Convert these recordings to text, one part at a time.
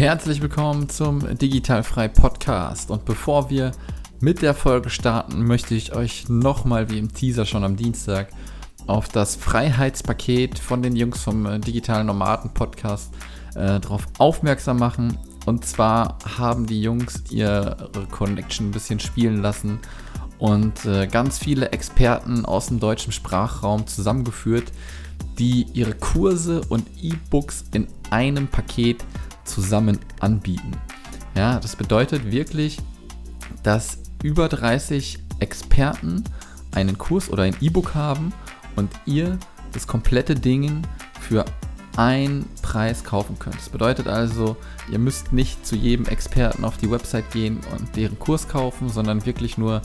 Herzlich willkommen zum Digitalfrei Podcast. Und bevor wir mit der Folge starten, möchte ich euch nochmal, wie im Teaser schon am Dienstag, auf das Freiheitspaket von den Jungs vom äh, Digitalen Nomaden Podcast äh, darauf aufmerksam machen. Und zwar haben die Jungs ihre Connection ein bisschen spielen lassen und äh, ganz viele Experten aus dem deutschen Sprachraum zusammengeführt, die ihre Kurse und E-Books in einem Paket zusammen anbieten. Ja, das bedeutet wirklich, dass über 30 Experten einen Kurs oder ein E-Book haben und ihr das komplette Ding für einen Preis kaufen könnt. Das bedeutet also, ihr müsst nicht zu jedem Experten auf die Website gehen und deren Kurs kaufen, sondern wirklich nur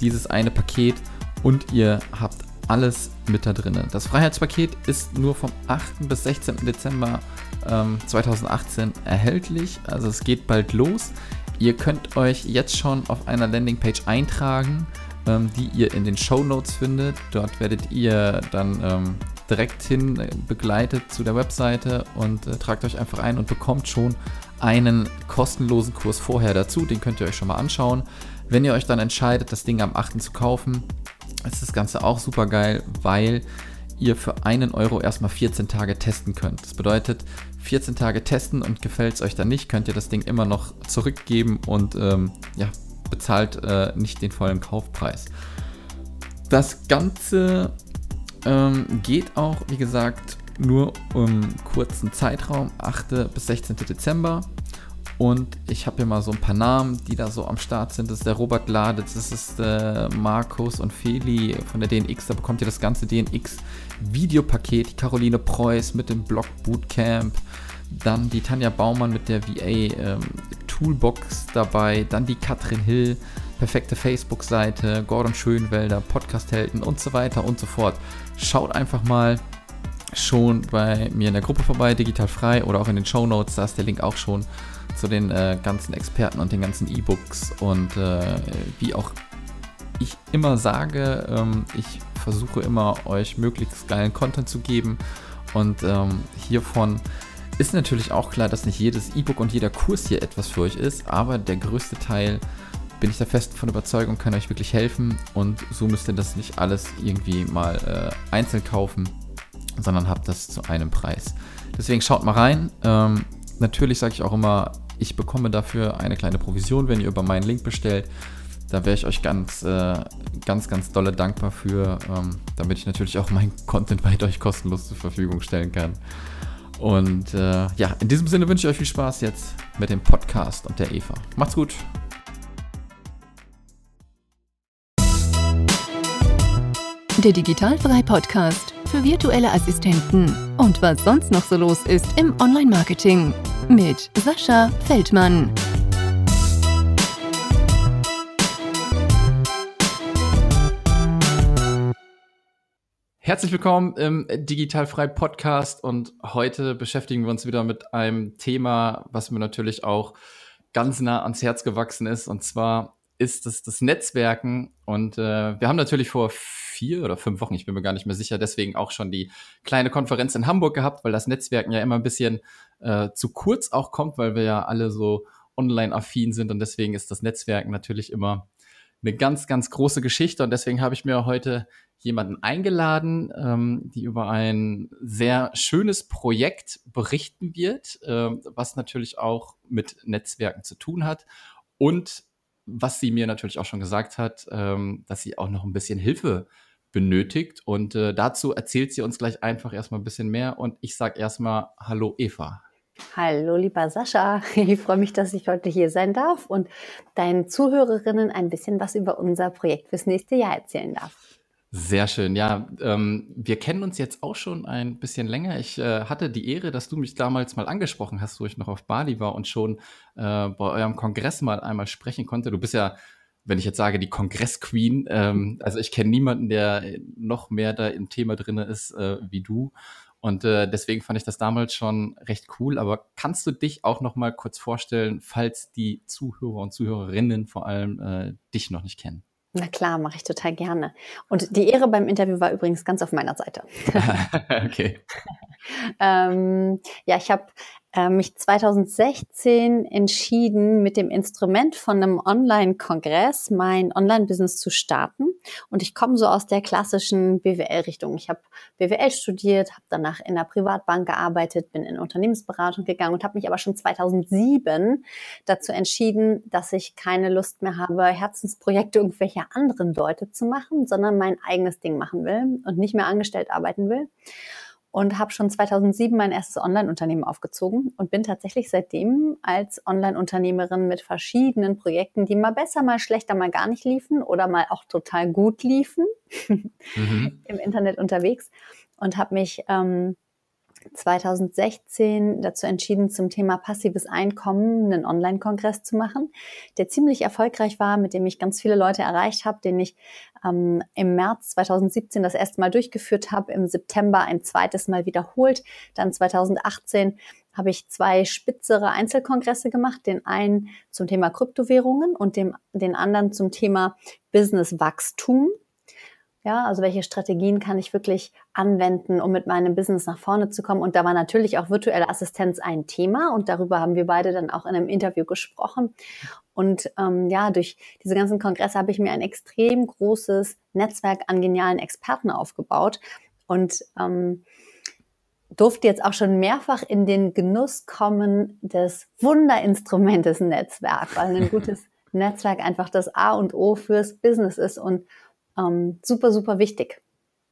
dieses eine Paket und ihr habt alles mit da drin. Das Freiheitspaket ist nur vom 8. bis 16. Dezember ähm, 2018 erhältlich. Also es geht bald los. Ihr könnt euch jetzt schon auf einer Landingpage eintragen, ähm, die ihr in den Show Notes findet. Dort werdet ihr dann ähm, direkt hin äh, begleitet zu der Webseite und äh, tragt euch einfach ein und bekommt schon einen kostenlosen Kurs vorher dazu. Den könnt ihr euch schon mal anschauen. Wenn ihr euch dann entscheidet, das Ding am 8. zu kaufen, ist das Ganze auch super geil, weil ihr für einen Euro erstmal 14 Tage testen könnt. Das bedeutet, 14 Tage testen und gefällt es euch dann nicht, könnt ihr das Ding immer noch zurückgeben und ähm, ja, bezahlt äh, nicht den vollen Kaufpreis. Das Ganze ähm, geht auch, wie gesagt, nur um kurzen Zeitraum, 8. bis 16. Dezember. Und ich habe hier mal so ein paar Namen, die da so am Start sind. Das ist der Robert Laditz, das ist der Markus und Feli von der DNX. Da bekommt ihr das ganze DNX-Videopaket. Caroline Preuß mit dem Blog Bootcamp. Dann die Tanja Baumann mit der VA ähm, Toolbox dabei. Dann die Katrin Hill, perfekte Facebook-Seite. Gordon Schönwelder, Podcast-Helden und so weiter und so fort. Schaut einfach mal schon bei mir in der Gruppe vorbei, digital frei oder auch in den Show Notes. Da ist der Link auch schon zu den äh, ganzen Experten und den ganzen E-Books. Und äh, wie auch ich immer sage, ähm, ich versuche immer euch möglichst geilen Content zu geben. Und ähm, hiervon ist natürlich auch klar, dass nicht jedes E-Book und jeder Kurs hier etwas für euch ist, aber der größte Teil bin ich der festen von Überzeugung, kann euch wirklich helfen und so müsst ihr das nicht alles irgendwie mal äh, einzeln kaufen, sondern habt das zu einem Preis. Deswegen schaut mal rein. Ähm, natürlich sage ich auch immer, ich bekomme dafür eine kleine Provision, wenn ihr über meinen Link bestellt. Da wäre ich euch ganz, äh, ganz, ganz dolle dankbar für, ähm, damit ich natürlich auch meinen Content weiter euch kostenlos zur Verfügung stellen kann. Und äh, ja, in diesem Sinne wünsche ich euch viel Spaß jetzt mit dem Podcast und der Eva. Macht's gut. Der Digitalfrei Podcast für virtuelle Assistenten. Und was sonst noch so los ist im Online-Marketing mit Sascha Feldmann. Herzlich willkommen im Digitalfrei Podcast und heute beschäftigen wir uns wieder mit einem Thema, was mir natürlich auch ganz nah ans Herz gewachsen ist. Und zwar ist es das Netzwerken. Und äh, wir haben natürlich vor vier oder fünf Wochen, ich bin mir gar nicht mehr sicher, deswegen auch schon die kleine Konferenz in Hamburg gehabt, weil das Netzwerken ja immer ein bisschen äh, zu kurz auch kommt, weil wir ja alle so online-affin sind und deswegen ist das Netzwerken natürlich immer eine ganz, ganz große Geschichte und deswegen habe ich mir heute jemanden eingeladen, ähm, die über ein sehr schönes Projekt berichten wird, äh, was natürlich auch mit Netzwerken zu tun hat und was sie mir natürlich auch schon gesagt hat, ähm, dass sie auch noch ein bisschen Hilfe benötigt. Und äh, dazu erzählt sie uns gleich einfach erstmal ein bisschen mehr. Und ich sage erstmal Hallo Eva. Hallo lieber Sascha, ich freue mich, dass ich heute hier sein darf und deinen Zuhörerinnen ein bisschen was über unser Projekt fürs nächste Jahr erzählen darf. Sehr schön, ja. Ähm, wir kennen uns jetzt auch schon ein bisschen länger. Ich äh, hatte die Ehre, dass du mich damals mal angesprochen hast, wo ich noch auf Bali war und schon äh, bei eurem Kongress mal einmal sprechen konnte. Du bist ja, wenn ich jetzt sage, die Kongress-Queen. Ähm, also ich kenne niemanden, der noch mehr da im Thema drin ist äh, wie du. Und äh, deswegen fand ich das damals schon recht cool. Aber kannst du dich auch noch mal kurz vorstellen, falls die Zuhörer und Zuhörerinnen vor allem äh, dich noch nicht kennen? Na klar, mache ich total gerne. Und die Ehre beim Interview war übrigens ganz auf meiner Seite. okay. ähm, ja, ich habe äh, mich 2016 entschieden, mit dem Instrument von einem Online-Kongress mein Online-Business zu starten. Und ich komme so aus der klassischen BWL-Richtung. Ich habe BWL studiert, habe danach in der Privatbank gearbeitet, bin in Unternehmensberatung gegangen und habe mich aber schon 2007 dazu entschieden, dass ich keine Lust mehr habe, Herzensprojekte irgendwelcher anderen Leute zu machen, sondern mein eigenes Ding machen will und nicht mehr angestellt arbeiten will und habe schon 2007 mein erstes Online-Unternehmen aufgezogen und bin tatsächlich seitdem als Online-Unternehmerin mit verschiedenen Projekten, die mal besser, mal schlechter, mal gar nicht liefen oder mal auch total gut liefen, mhm. im Internet unterwegs und habe mich ähm, 2016 dazu entschieden, zum Thema passives Einkommen einen Online-Kongress zu machen, der ziemlich erfolgreich war, mit dem ich ganz viele Leute erreicht habe, den ich ähm, im März 2017 das erste Mal durchgeführt habe, im September ein zweites Mal wiederholt, dann 2018 habe ich zwei spitzere Einzelkongresse gemacht, den einen zum Thema Kryptowährungen und dem, den anderen zum Thema Business-Wachstum. Ja, also welche Strategien kann ich wirklich anwenden, um mit meinem Business nach vorne zu kommen? Und da war natürlich auch virtuelle Assistenz ein Thema und darüber haben wir beide dann auch in einem Interview gesprochen. Und ähm, ja, durch diese ganzen Kongresse habe ich mir ein extrem großes Netzwerk an genialen Experten aufgebaut und ähm, durfte jetzt auch schon mehrfach in den Genuss kommen des Wunderinstrumentes Netzwerk, weil ein gutes Netzwerk einfach das A und O fürs Business ist und ähm, super, super wichtig.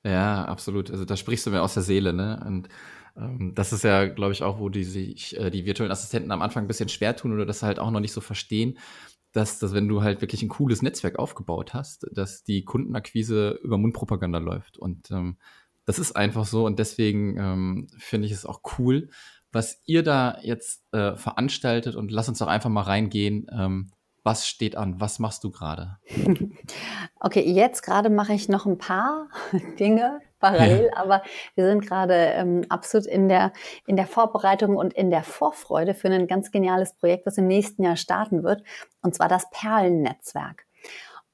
Ja, absolut. Also da sprichst du mir aus der Seele, ne? Und ähm, das ist ja, glaube ich, auch, wo die sich äh, die virtuellen Assistenten am Anfang ein bisschen schwer tun oder das halt auch noch nicht so verstehen, dass, dass wenn du halt wirklich ein cooles Netzwerk aufgebaut hast, dass die Kundenakquise über Mundpropaganda läuft. Und ähm, das ist einfach so und deswegen ähm, finde ich es auch cool, was ihr da jetzt äh, veranstaltet und lass uns doch einfach mal reingehen. Ähm, was steht an? Was machst du gerade? Okay, jetzt gerade mache ich noch ein paar Dinge parallel, ja. aber wir sind gerade ähm, absolut in der, in der Vorbereitung und in der Vorfreude für ein ganz geniales Projekt, das im nächsten Jahr starten wird, und zwar das Perlennetzwerk.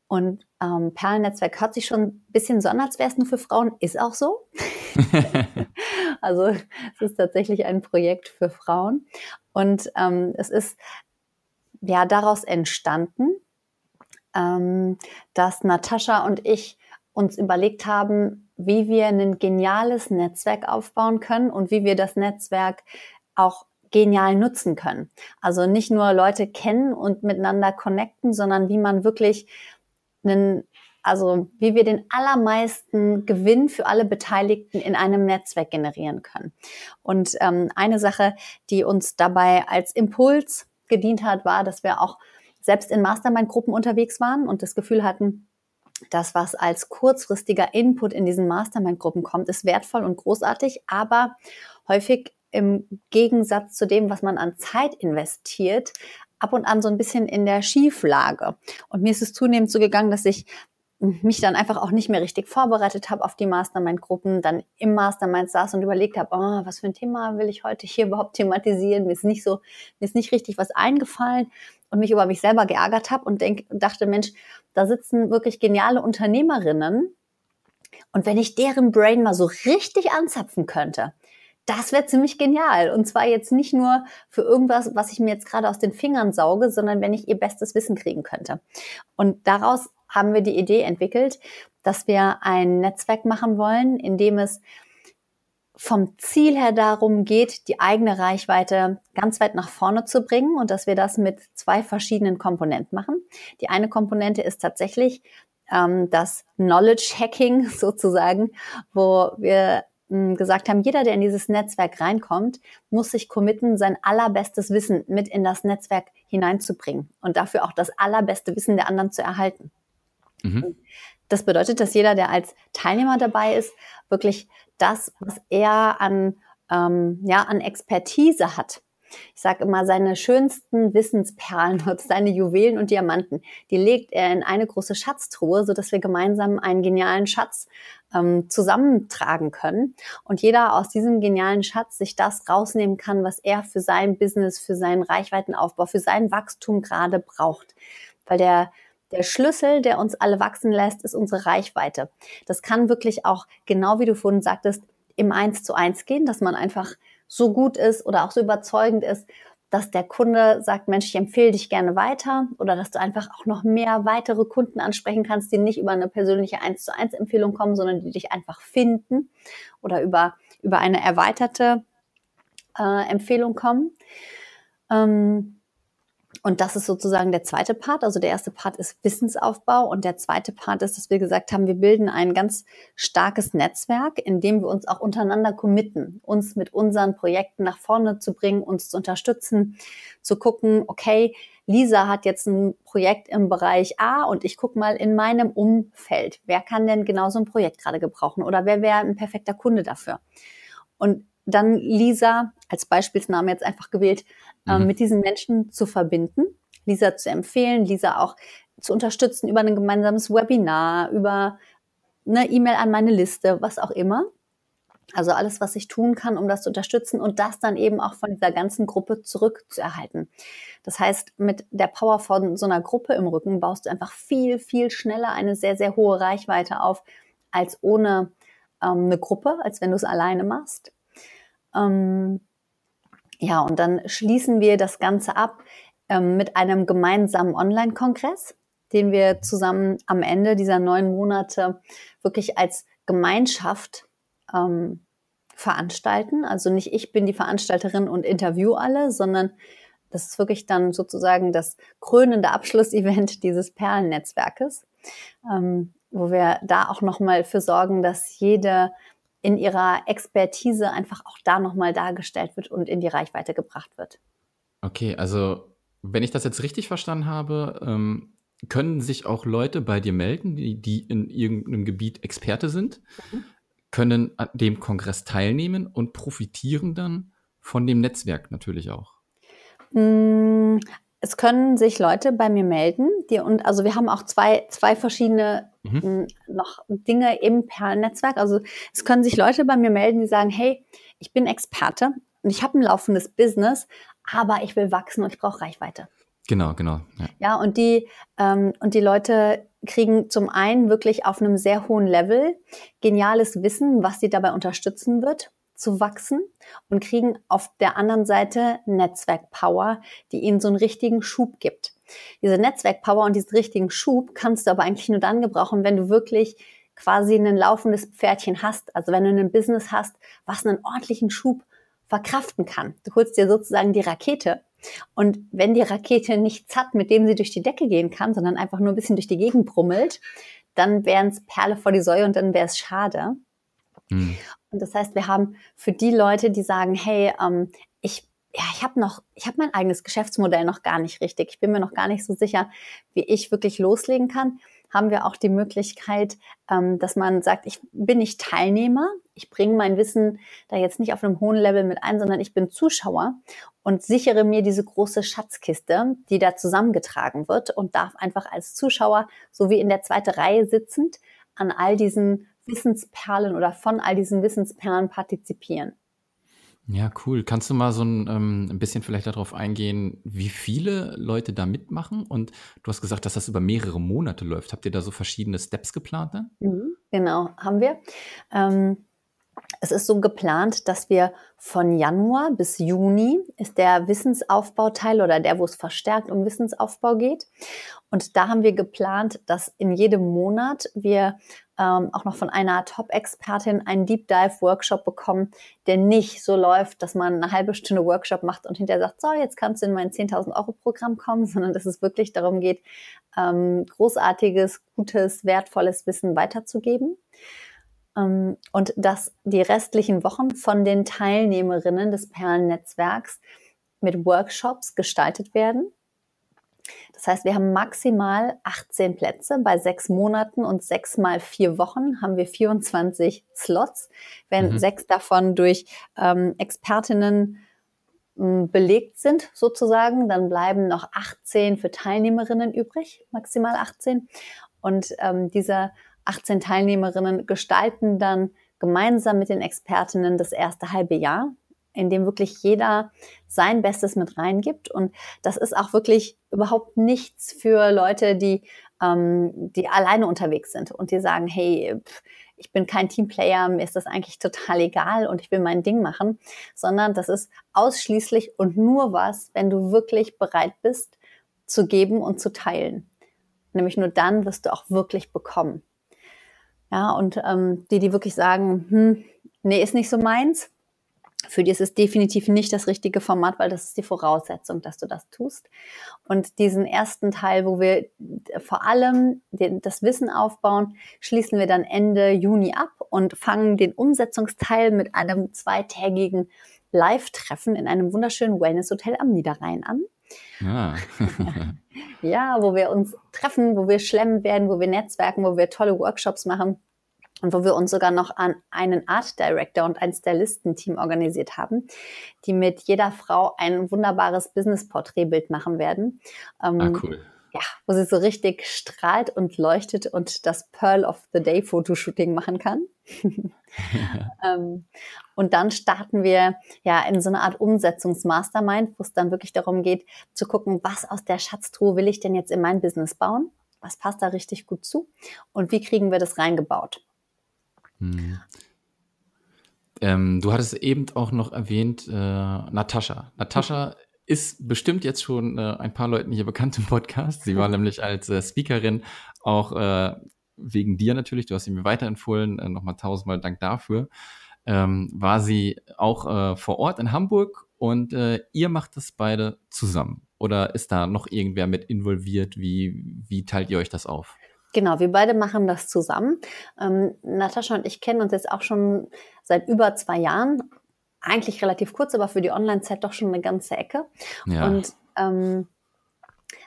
Und ähm, Perlennetzwerk hört sich schon ein bisschen so an, als wäre es nur für Frauen, ist auch so. also es ist tatsächlich ein Projekt für Frauen. Und ähm, es ist ja daraus entstanden, ähm, dass Natascha und ich uns überlegt haben, wie wir ein geniales Netzwerk aufbauen können und wie wir das Netzwerk auch genial nutzen können. Also nicht nur Leute kennen und miteinander connecten, sondern wie man wirklich einen, also wie wir den allermeisten Gewinn für alle Beteiligten in einem Netzwerk generieren können. Und ähm, eine Sache, die uns dabei als Impuls gedient hat, war, dass wir auch selbst in Mastermind-Gruppen unterwegs waren und das Gefühl hatten, das, was als kurzfristiger Input in diesen Mastermind-Gruppen kommt, ist wertvoll und großartig, aber häufig im Gegensatz zu dem, was man an Zeit investiert, ab und an so ein bisschen in der Schieflage. Und mir ist es zunehmend so gegangen, dass ich mich dann einfach auch nicht mehr richtig vorbereitet habe auf die Mastermind-Gruppen, dann im Mastermind saß und überlegt habe, oh, was für ein Thema will ich heute hier überhaupt thematisieren? Mir ist nicht so, mir ist nicht richtig was eingefallen und mich über mich selber geärgert habe und denk, dachte, Mensch, da sitzen wirklich geniale Unternehmerinnen und wenn ich deren Brain mal so richtig anzapfen könnte, das wäre ziemlich genial. Und zwar jetzt nicht nur für irgendwas, was ich mir jetzt gerade aus den Fingern sauge, sondern wenn ich ihr bestes Wissen kriegen könnte. Und daraus haben wir die Idee entwickelt, dass wir ein Netzwerk machen wollen, in dem es vom Ziel her darum geht, die eigene Reichweite ganz weit nach vorne zu bringen und dass wir das mit zwei verschiedenen Komponenten machen. Die eine Komponente ist tatsächlich ähm, das Knowledge Hacking sozusagen, wo wir hm, gesagt haben, jeder, der in dieses Netzwerk reinkommt, muss sich committen, sein allerbestes Wissen mit in das Netzwerk hineinzubringen und dafür auch das allerbeste Wissen der anderen zu erhalten. Mhm. Das bedeutet, dass jeder, der als Teilnehmer dabei ist, wirklich das, was er an, ähm, ja, an Expertise hat. Ich sage immer, seine schönsten Wissensperlen seine Juwelen und Diamanten, die legt er in eine große Schatztruhe, so dass wir gemeinsam einen genialen Schatz ähm, zusammentragen können und jeder aus diesem genialen Schatz sich das rausnehmen kann, was er für sein Business, für seinen Reichweitenaufbau, für sein Wachstum gerade braucht. Weil der der Schlüssel, der uns alle wachsen lässt, ist unsere Reichweite. Das kann wirklich auch, genau wie du vorhin sagtest, im Eins zu eins gehen, dass man einfach so gut ist oder auch so überzeugend ist, dass der Kunde sagt, Mensch, ich empfehle dich gerne weiter oder dass du einfach auch noch mehr weitere Kunden ansprechen kannst, die nicht über eine persönliche 1 zu 1 Empfehlung kommen, sondern die dich einfach finden oder über, über eine erweiterte äh, Empfehlung kommen. Ähm, und das ist sozusagen der zweite Part. Also der erste Part ist Wissensaufbau und der zweite Part ist, dass wir gesagt haben, wir bilden ein ganz starkes Netzwerk, in dem wir uns auch untereinander committen, uns mit unseren Projekten nach vorne zu bringen, uns zu unterstützen, zu gucken, okay, Lisa hat jetzt ein Projekt im Bereich A und ich gucke mal in meinem Umfeld, wer kann denn genau so ein Projekt gerade gebrauchen oder wer wäre ein perfekter Kunde dafür? Und dann Lisa als Beispielsname jetzt einfach gewählt, ähm, mhm. mit diesen Menschen zu verbinden, Lisa zu empfehlen, Lisa auch zu unterstützen über ein gemeinsames Webinar, über eine E-Mail an meine Liste, was auch immer. Also alles, was ich tun kann, um das zu unterstützen und das dann eben auch von dieser ganzen Gruppe zurückzuerhalten. Das heißt, mit der Power von so einer Gruppe im Rücken baust du einfach viel, viel schneller eine sehr, sehr hohe Reichweite auf, als ohne ähm, eine Gruppe, als wenn du es alleine machst. Ähm, ja, und dann schließen wir das Ganze ab ähm, mit einem gemeinsamen Online-Kongress, den wir zusammen am Ende dieser neun Monate wirklich als Gemeinschaft ähm, veranstalten. Also nicht ich bin die Veranstalterin und interview alle, sondern das ist wirklich dann sozusagen das krönende Abschlussevent dieses Perlennetzwerkes, ähm, wo wir da auch nochmal für sorgen, dass jede in ihrer Expertise einfach auch da nochmal dargestellt wird und in die Reichweite gebracht wird. Okay, also wenn ich das jetzt richtig verstanden habe, ähm, können sich auch Leute bei dir melden, die, die in irgendeinem Gebiet Experte sind, mhm. können an dem Kongress teilnehmen und profitieren dann von dem Netzwerk natürlich auch. Es können sich Leute bei mir melden, die und also wir haben auch zwei, zwei verschiedene mhm. noch Dinge im Perlennetzwerk. Also es können sich Leute bei mir melden, die sagen, hey, ich bin Experte und ich habe ein laufendes Business, aber ich will wachsen und ich brauche Reichweite. Genau, genau. Ja, ja und die ähm, und die Leute kriegen zum einen wirklich auf einem sehr hohen Level geniales Wissen, was sie dabei unterstützen wird zu wachsen und kriegen auf der anderen Seite Netzwerkpower, die ihnen so einen richtigen Schub gibt. Diese Netzwerkpower und diesen richtigen Schub kannst du aber eigentlich nur dann gebrauchen, wenn du wirklich quasi ein laufendes Pferdchen hast. Also wenn du ein Business hast, was einen ordentlichen Schub verkraften kann. Du holst dir sozusagen die Rakete. Und wenn die Rakete nichts hat, mit dem sie durch die Decke gehen kann, sondern einfach nur ein bisschen durch die Gegend brummelt, dann wären es Perle vor die Säue und dann wäre es schade. Mhm. Und das heißt, wir haben für die Leute, die sagen, hey, ähm, ich ja, ich habe noch, ich habe mein eigenes Geschäftsmodell noch gar nicht richtig. Ich bin mir noch gar nicht so sicher, wie ich wirklich loslegen kann. Haben wir auch die Möglichkeit, ähm, dass man sagt, ich bin nicht Teilnehmer, ich bringe mein Wissen da jetzt nicht auf einem hohen Level mit ein, sondern ich bin Zuschauer und sichere mir diese große Schatzkiste, die da zusammengetragen wird und darf einfach als Zuschauer, so wie in der zweiten Reihe sitzend, an all diesen Wissensperlen oder von all diesen Wissensperlen partizipieren. Ja, cool. Kannst du mal so ein, ähm, ein bisschen vielleicht darauf eingehen, wie viele Leute da mitmachen? Und du hast gesagt, dass das über mehrere Monate läuft. Habt ihr da so verschiedene Steps geplant? Dann? Mhm, genau, haben wir. Ähm, es ist so geplant, dass wir von Januar bis Juni ist der Wissensaufbauteil oder der, wo es verstärkt um Wissensaufbau geht. Und da haben wir geplant, dass in jedem Monat wir ähm, auch noch von einer Top-Expertin einen Deep Dive-Workshop bekommen, der nicht so läuft, dass man eine halbe Stunde Workshop macht und hinterher sagt, so, jetzt kannst du in mein 10.000 Euro Programm kommen, sondern dass es wirklich darum geht, ähm, großartiges, gutes, wertvolles Wissen weiterzugeben. Ähm, und dass die restlichen Wochen von den Teilnehmerinnen des Perlennetzwerks mit Workshops gestaltet werden. Das heißt, wir haben maximal 18 Plätze. Bei sechs Monaten und sechs mal vier Wochen haben wir 24 Slots. Wenn mhm. sechs davon durch ähm, Expertinnen ähm, belegt sind, sozusagen, dann bleiben noch 18 für Teilnehmerinnen übrig, maximal 18. Und ähm, diese 18 Teilnehmerinnen gestalten dann gemeinsam mit den Expertinnen das erste halbe Jahr, in dem wirklich jeder sein Bestes mit reingibt. Und das ist auch wirklich überhaupt nichts für Leute, die, ähm, die alleine unterwegs sind und die sagen, hey, ich bin kein Teamplayer, mir ist das eigentlich total egal und ich will mein Ding machen, sondern das ist ausschließlich und nur was, wenn du wirklich bereit bist zu geben und zu teilen. Nämlich nur dann wirst du auch wirklich bekommen. Ja, und ähm, die, die wirklich sagen, hm, nee, ist nicht so meins, für die ist es definitiv nicht das richtige Format, weil das ist die Voraussetzung, dass du das tust. Und diesen ersten Teil, wo wir vor allem das Wissen aufbauen, schließen wir dann Ende Juni ab und fangen den Umsetzungsteil mit einem zweitägigen Live-Treffen in einem wunderschönen Wellness-Hotel am Niederrhein an. Ja. ja, wo wir uns treffen, wo wir schlemmen werden, wo wir netzwerken, wo wir tolle Workshops machen und wo wir uns sogar noch an einen Art Director und ein Stylistenteam organisiert haben, die mit jeder Frau ein wunderbares Business-Porträtbild machen werden. Ähm, ah, cool. Ja, wo sie so richtig strahlt und leuchtet und das Pearl of the Day Fotoshooting machen kann. ähm, und dann starten wir ja in so eine Art Umsetzungsmastermind, wo es dann wirklich darum geht, zu gucken, was aus der Schatztruhe will ich denn jetzt in mein Business bauen? Was passt da richtig gut zu? Und wie kriegen wir das reingebaut? Hm. Ähm, du hattest eben auch noch erwähnt, äh, Natascha. Natascha ist bestimmt jetzt schon äh, ein paar Leuten hier bekannt im Podcast. Sie war nämlich als äh, Speakerin auch äh, wegen dir natürlich, du hast sie mir weiterempfohlen, äh, nochmal tausendmal Dank dafür, ähm, war sie auch äh, vor Ort in Hamburg und äh, ihr macht das beide zusammen. Oder ist da noch irgendwer mit involviert? Wie, wie teilt ihr euch das auf? Genau, wir beide machen das zusammen. Ähm, Natascha und ich kennen uns jetzt auch schon seit über zwei Jahren. Eigentlich relativ kurz, aber für die Online-Zeit doch schon eine ganze Ecke. Ja. Und ähm,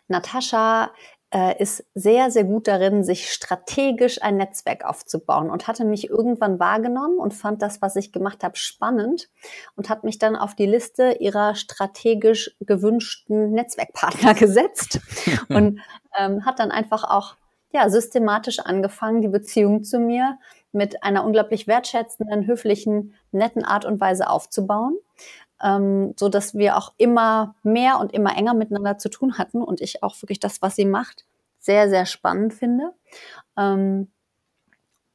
Natascha äh, ist sehr, sehr gut darin, sich strategisch ein Netzwerk aufzubauen und hatte mich irgendwann wahrgenommen und fand das, was ich gemacht habe, spannend und hat mich dann auf die Liste ihrer strategisch gewünschten Netzwerkpartner gesetzt und ähm, hat dann einfach auch ja, systematisch angefangen, die Beziehung zu mir mit einer unglaublich wertschätzenden, höflichen, netten Art und Weise aufzubauen, ähm, so dass wir auch immer mehr und immer enger miteinander zu tun hatten und ich auch wirklich das, was sie macht, sehr, sehr spannend finde. Ähm,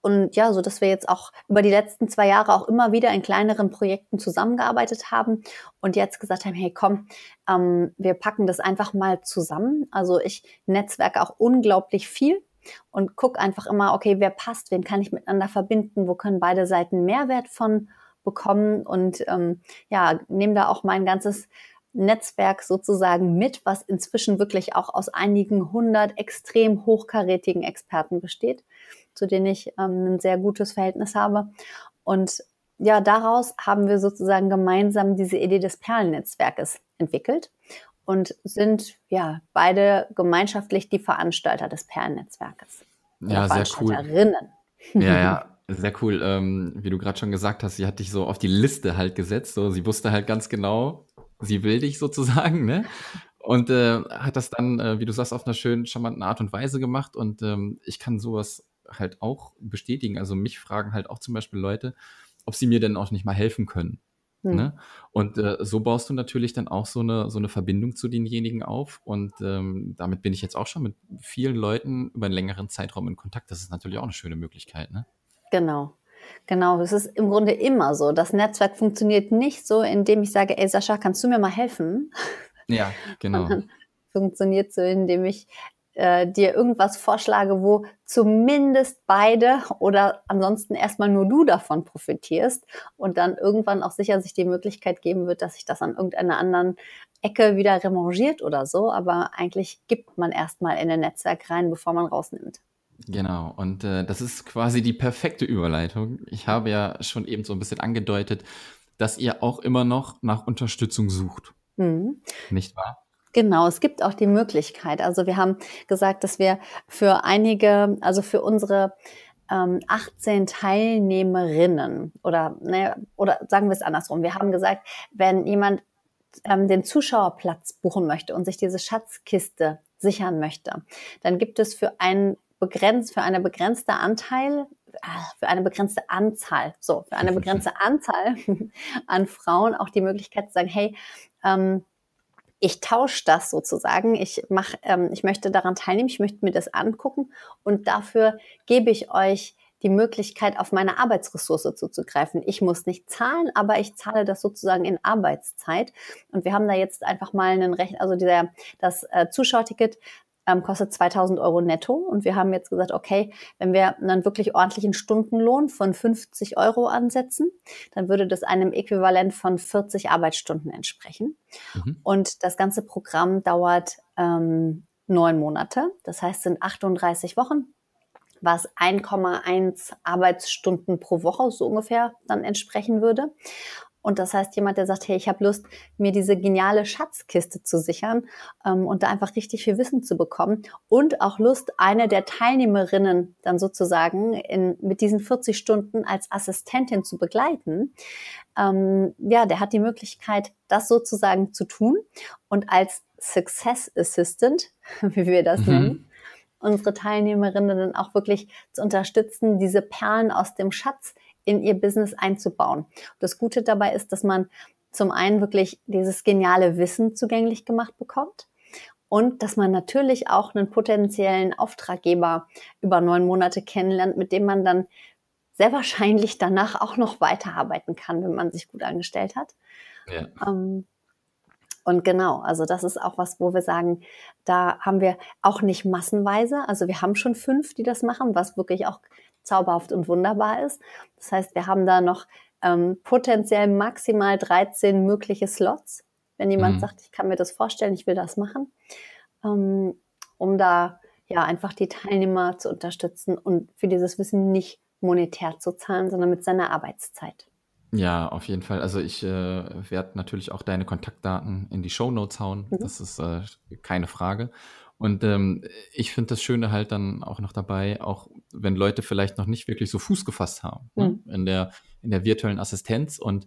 und ja, so dass wir jetzt auch über die letzten zwei Jahre auch immer wieder in kleineren Projekten zusammengearbeitet haben und jetzt gesagt haben, hey komm, ähm, wir packen das einfach mal zusammen. Also ich netzwerke auch unglaublich viel und gucke einfach immer, okay, wer passt, wen kann ich miteinander verbinden, wo können beide Seiten Mehrwert von bekommen und ähm, ja, nehme da auch mein ganzes Netzwerk sozusagen mit, was inzwischen wirklich auch aus einigen hundert extrem hochkarätigen Experten besteht, zu denen ich ähm, ein sehr gutes Verhältnis habe. Und ja, daraus haben wir sozusagen gemeinsam diese Idee des Perlennetzwerkes entwickelt und sind ja beide gemeinschaftlich die Veranstalter des Perlennetzwerkes. Ja, sehr cool. Ja, ja, sehr cool. Ähm, wie du gerade schon gesagt hast, sie hat dich so auf die Liste halt gesetzt. So, sie wusste halt ganz genau, sie will dich sozusagen, ne? Und äh, hat das dann, äh, wie du sagst, auf einer schönen, charmanten Art und Weise gemacht. Und ähm, ich kann sowas halt auch bestätigen. Also mich fragen halt auch zum Beispiel Leute, ob sie mir denn auch nicht mal helfen können. Hm. Ne? Und äh, so baust du natürlich dann auch so eine, so eine Verbindung zu denjenigen auf. Und ähm, damit bin ich jetzt auch schon mit vielen Leuten über einen längeren Zeitraum in Kontakt. Das ist natürlich auch eine schöne Möglichkeit. Ne? Genau. Genau, es ist im Grunde immer so. Das Netzwerk funktioniert nicht so, indem ich sage, ey Sascha, kannst du mir mal helfen? Ja, genau. funktioniert so, indem ich äh, dir irgendwas vorschlage, wo zumindest beide oder ansonsten erstmal nur du davon profitierst und dann irgendwann auch sicher sich die Möglichkeit geben wird, dass sich das an irgendeiner anderen Ecke wieder remangiert oder so. Aber eigentlich gibt man erstmal in ein Netzwerk rein, bevor man rausnimmt. Genau, und äh, das ist quasi die perfekte Überleitung. Ich habe ja schon eben so ein bisschen angedeutet, dass ihr auch immer noch nach Unterstützung sucht. Mhm. Nicht wahr? Genau, es gibt auch die Möglichkeit. Also wir haben gesagt, dass wir für einige, also für unsere ähm, 18 Teilnehmerinnen oder, ne, oder sagen wir es andersrum. Wir haben gesagt, wenn jemand ähm, den Zuschauerplatz buchen möchte und sich diese Schatzkiste sichern möchte, dann gibt es für einen begrenzt, für eine begrenzte Anteil, ah, für eine begrenzte Anzahl, so, für eine begrenzte Anzahl an Frauen auch die Möglichkeit zu sagen, hey, ähm, ich tausche das sozusagen. Ich mach, ähm, ich möchte daran teilnehmen, ich möchte mir das angucken und dafür gebe ich euch die Möglichkeit, auf meine Arbeitsressource zuzugreifen. Ich muss nicht zahlen, aber ich zahle das sozusagen in Arbeitszeit. Und wir haben da jetzt einfach mal einen Recht, also dieser, das äh, Zuschauerticket ähm, kostet 2000 Euro netto. Und wir haben jetzt gesagt, okay, wenn wir einen wirklich ordentlichen Stundenlohn von 50 Euro ansetzen, dann würde das einem Äquivalent von 40 Arbeitsstunden entsprechen. Mhm. Und das ganze Programm dauert ähm, neun Monate. Das heißt, sind 38 Wochen was 1,1 Arbeitsstunden pro Woche so ungefähr dann entsprechen würde. Und das heißt, jemand, der sagt, hey, ich habe Lust, mir diese geniale Schatzkiste zu sichern ähm, und da einfach richtig viel Wissen zu bekommen und auch Lust, eine der Teilnehmerinnen dann sozusagen in, mit diesen 40 Stunden als Assistentin zu begleiten, ähm, ja, der hat die Möglichkeit, das sozusagen zu tun und als Success Assistant, wie wir das mhm. nennen, unsere Teilnehmerinnen dann auch wirklich zu unterstützen, diese Perlen aus dem Schatz in ihr Business einzubauen. Das Gute dabei ist, dass man zum einen wirklich dieses geniale Wissen zugänglich gemacht bekommt und dass man natürlich auch einen potenziellen Auftraggeber über neun Monate kennenlernt, mit dem man dann sehr wahrscheinlich danach auch noch weiterarbeiten kann, wenn man sich gut angestellt hat. Ja. Ähm, und genau, also das ist auch was, wo wir sagen, da haben wir auch nicht massenweise, also wir haben schon fünf, die das machen, was wirklich auch zauberhaft und wunderbar ist. Das heißt, wir haben da noch ähm, potenziell maximal 13 mögliche Slots, wenn jemand mhm. sagt, ich kann mir das vorstellen, ich will das machen, ähm, um da ja einfach die Teilnehmer zu unterstützen und für dieses Wissen nicht monetär zu zahlen, sondern mit seiner Arbeitszeit. Ja, auf jeden Fall. Also ich äh, werde natürlich auch deine Kontaktdaten in die Show Notes hauen. Mhm. Das ist äh, keine Frage. Und ähm, ich finde das Schöne halt dann auch noch dabei, auch wenn Leute vielleicht noch nicht wirklich so Fuß gefasst haben ne, mhm. ne? in, der, in der virtuellen Assistenz und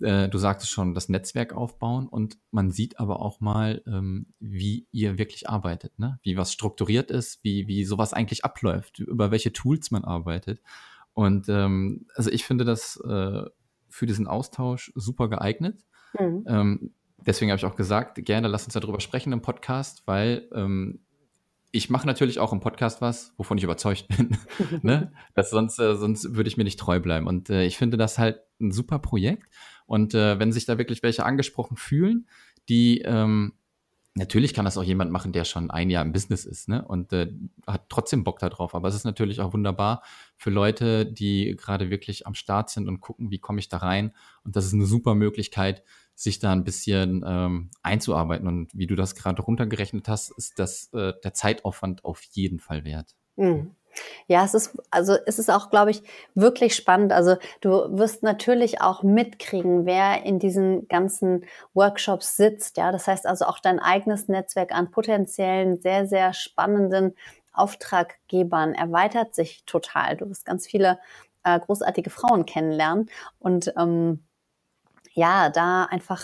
äh, du sagtest schon, das Netzwerk aufbauen und man sieht aber auch mal, ähm, wie ihr wirklich arbeitet, ne? wie was strukturiert ist, wie, wie sowas eigentlich abläuft, über welche Tools man arbeitet. Und ähm, also ich finde das äh, für diesen Austausch super geeignet. Mhm. Ähm, deswegen habe ich auch gesagt, gerne lass uns darüber sprechen im Podcast, weil ähm, ich mache natürlich auch im Podcast was, wovon ich überzeugt bin. ne? das sonst, äh, sonst würde ich mir nicht treu bleiben. Und äh, ich finde das halt ein super Projekt. Und äh, wenn sich da wirklich welche angesprochen fühlen, die ähm, natürlich kann das auch jemand machen, der schon ein Jahr im Business ist, ne? Und äh, hat trotzdem Bock darauf. Aber es ist natürlich auch wunderbar für Leute, die gerade wirklich am Start sind und gucken, wie komme ich da rein. Und das ist eine super Möglichkeit, sich da ein bisschen ähm, einzuarbeiten. Und wie du das gerade runtergerechnet hast, ist das äh, der Zeitaufwand auf jeden Fall wert. Mhm. Ja, es ist, also es ist auch, glaube ich, wirklich spannend. Also du wirst natürlich auch mitkriegen, wer in diesen ganzen Workshops sitzt. Ja, das heißt also auch dein eigenes Netzwerk an potenziellen, sehr, sehr spannenden Auftraggebern erweitert sich total. Du wirst ganz viele äh, großartige Frauen kennenlernen und ähm, ja, da einfach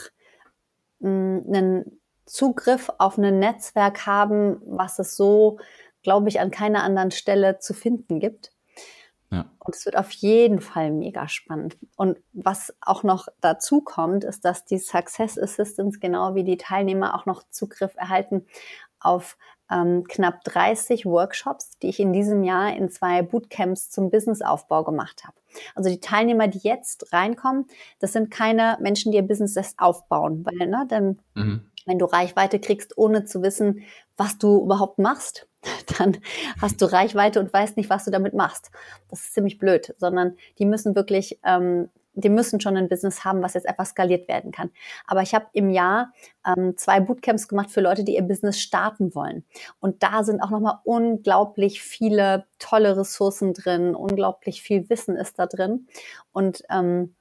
mh, einen Zugriff auf ein Netzwerk haben, was es so glaube ich, an keiner anderen Stelle zu finden gibt. Ja. Und es wird auf jeden Fall mega spannend. Und was auch noch dazu kommt, ist, dass die Success Assistants genau wie die Teilnehmer auch noch Zugriff erhalten auf ähm, knapp 30 Workshops, die ich in diesem Jahr in zwei Bootcamps zum Businessaufbau gemacht habe. Also die Teilnehmer, die jetzt reinkommen, das sind keine Menschen, die ihr Business erst aufbauen, weil ne, dann, mhm. wenn du Reichweite kriegst, ohne zu wissen, was du überhaupt machst, dann hast du Reichweite und weißt nicht, was du damit machst. Das ist ziemlich blöd, sondern die müssen wirklich, ähm, die müssen schon ein Business haben, was jetzt einfach skaliert werden kann. Aber ich habe im Jahr ähm, zwei Bootcamps gemacht für Leute, die ihr Business starten wollen. Und da sind auch nochmal unglaublich viele tolle Ressourcen drin, unglaublich viel Wissen ist da drin. Und ähm,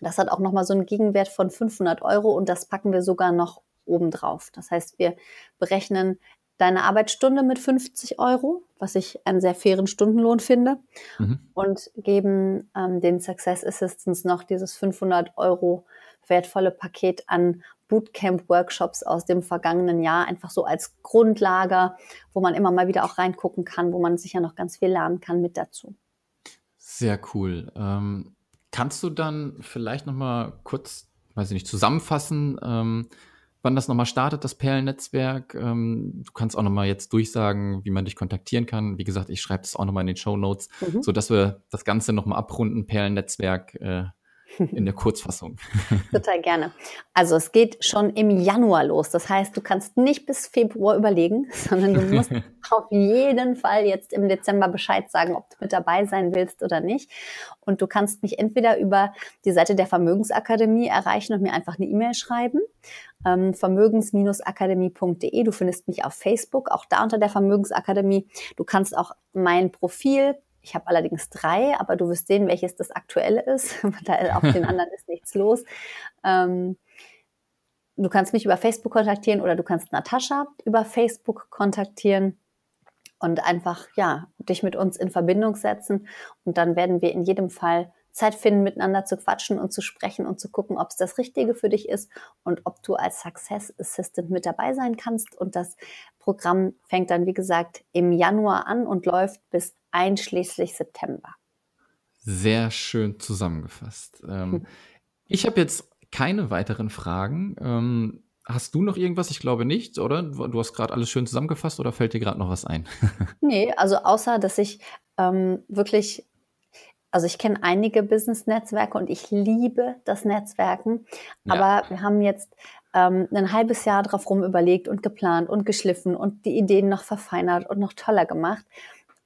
das hat auch nochmal so einen Gegenwert von 500 Euro und das packen wir sogar noch obendrauf. Das heißt, wir berechnen deine Arbeitsstunde mit 50 Euro, was ich einen sehr fairen Stundenlohn finde, mhm. und geben ähm, den Success Assistants noch dieses 500 Euro wertvolle Paket an Bootcamp-Workshops aus dem vergangenen Jahr, einfach so als Grundlage, wo man immer mal wieder auch reingucken kann, wo man sicher noch ganz viel lernen kann mit dazu. Sehr cool. Ähm, kannst du dann vielleicht noch mal kurz, weiß ich nicht, zusammenfassen, ähm, wann das nochmal startet, das Perlennetzwerk. Ähm, du kannst auch nochmal jetzt durchsagen, wie man dich kontaktieren kann. Wie gesagt, ich schreibe das auch nochmal in den Show Notes, mhm. sodass wir das Ganze nochmal abrunden. Perlennetzwerk äh, in der Kurzfassung. Total gerne. Also es geht schon im Januar los. Das heißt, du kannst nicht bis Februar überlegen, sondern du musst auf jeden Fall jetzt im Dezember Bescheid sagen, ob du mit dabei sein willst oder nicht. Und du kannst mich entweder über die Seite der Vermögensakademie erreichen und mir einfach eine E-Mail schreiben. Ähm, vermögens-akademie.de. Du findest mich auf Facebook, auch da unter der Vermögensakademie. Du kannst auch mein Profil ich habe allerdings drei, aber du wirst sehen, welches das aktuelle ist. da auf den anderen ist nichts los. Ähm, du kannst mich über Facebook kontaktieren oder du kannst Natascha über Facebook kontaktieren und einfach, ja, dich mit uns in Verbindung setzen. Und dann werden wir in jedem Fall Zeit finden, miteinander zu quatschen und zu sprechen und zu gucken, ob es das Richtige für dich ist und ob du als Success Assistant mit dabei sein kannst. Und das Programm fängt dann, wie gesagt, im Januar an und läuft bis einschließlich September. Sehr schön zusammengefasst. Ähm, hm. Ich habe jetzt keine weiteren Fragen. Ähm, hast du noch irgendwas? Ich glaube nicht, oder? Du hast gerade alles schön zusammengefasst oder fällt dir gerade noch was ein? nee, also außer, dass ich ähm, wirklich, also ich kenne einige Business-Netzwerke und ich liebe das Netzwerken, ja. aber wir haben jetzt ähm, ein halbes Jahr drauf rum überlegt und geplant und geschliffen und die Ideen noch verfeinert und noch toller gemacht.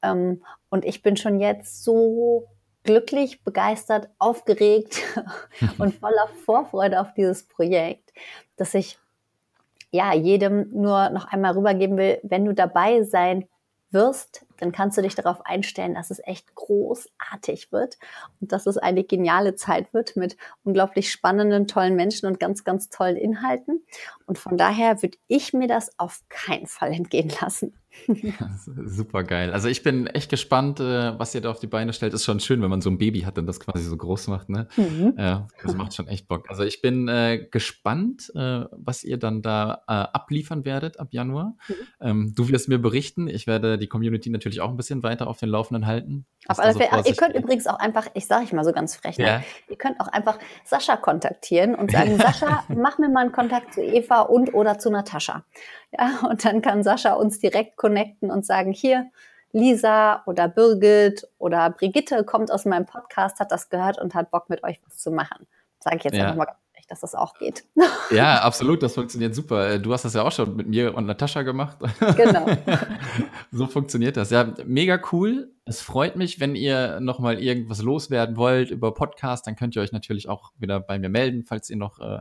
Ähm, und ich bin schon jetzt so glücklich, begeistert, aufgeregt und voller Vorfreude auf dieses Projekt, dass ich ja jedem nur noch einmal rübergeben will, wenn du dabei sein wirst, dann kannst du dich darauf einstellen, dass es echt großartig wird und dass es eine geniale Zeit wird mit unglaublich spannenden, tollen Menschen und ganz, ganz tollen Inhalten. Und von daher würde ich mir das auf keinen Fall entgehen lassen. Super geil. Also ich bin echt gespannt, äh, was ihr da auf die Beine stellt. Ist schon schön, wenn man so ein Baby hat und das quasi so groß macht. Ne? Mhm. Ja, das macht schon echt Bock. Also ich bin äh, gespannt, äh, was ihr dann da abliefern werdet ab Januar. Mhm. Ähm, du wirst mir berichten. Ich werde die Community natürlich auch ein bisschen weiter auf den Laufenden halten. Auf alle Fälle. So ihr könnt übrigens auch einfach, ich sage ich mal so ganz frech, ne? ja. ihr könnt auch einfach Sascha kontaktieren und sagen, Sascha, mach mir mal einen Kontakt zu Eva und oder zu Natascha. Ja, und dann kann Sascha uns direkt connecten und sagen, hier, Lisa oder Birgit oder Brigitte kommt aus meinem Podcast, hat das gehört und hat Bock mit euch was zu machen. Sage ich jetzt ja. einfach mal dass das auch geht. Ja, absolut, das funktioniert super. Äh, du hast das ja auch schon mit mir und Natascha gemacht. Genau. so funktioniert das. Ja, mega cool. Es freut mich, wenn ihr nochmal irgendwas loswerden wollt über Podcast, dann könnt ihr euch natürlich auch wieder bei mir melden, falls ihr noch äh,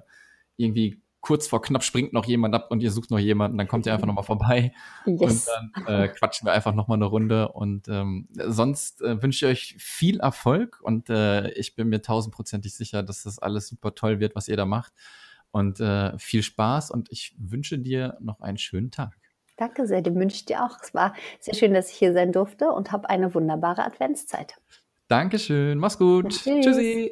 irgendwie kurz vor knapp springt noch jemand ab und ihr sucht noch jemanden, dann kommt ihr einfach nochmal vorbei yes. und dann äh, quatschen wir einfach nochmal eine Runde und ähm, sonst äh, wünsche ich euch viel Erfolg und äh, ich bin mir tausendprozentig sicher, dass das alles super toll wird, was ihr da macht und äh, viel Spaß und ich wünsche dir noch einen schönen Tag. Danke sehr, den wünsche ich dir auch. Es war sehr schön, dass ich hier sein durfte und habe eine wunderbare Adventszeit. Dankeschön, mach's gut. Tschüss. Tschüssi.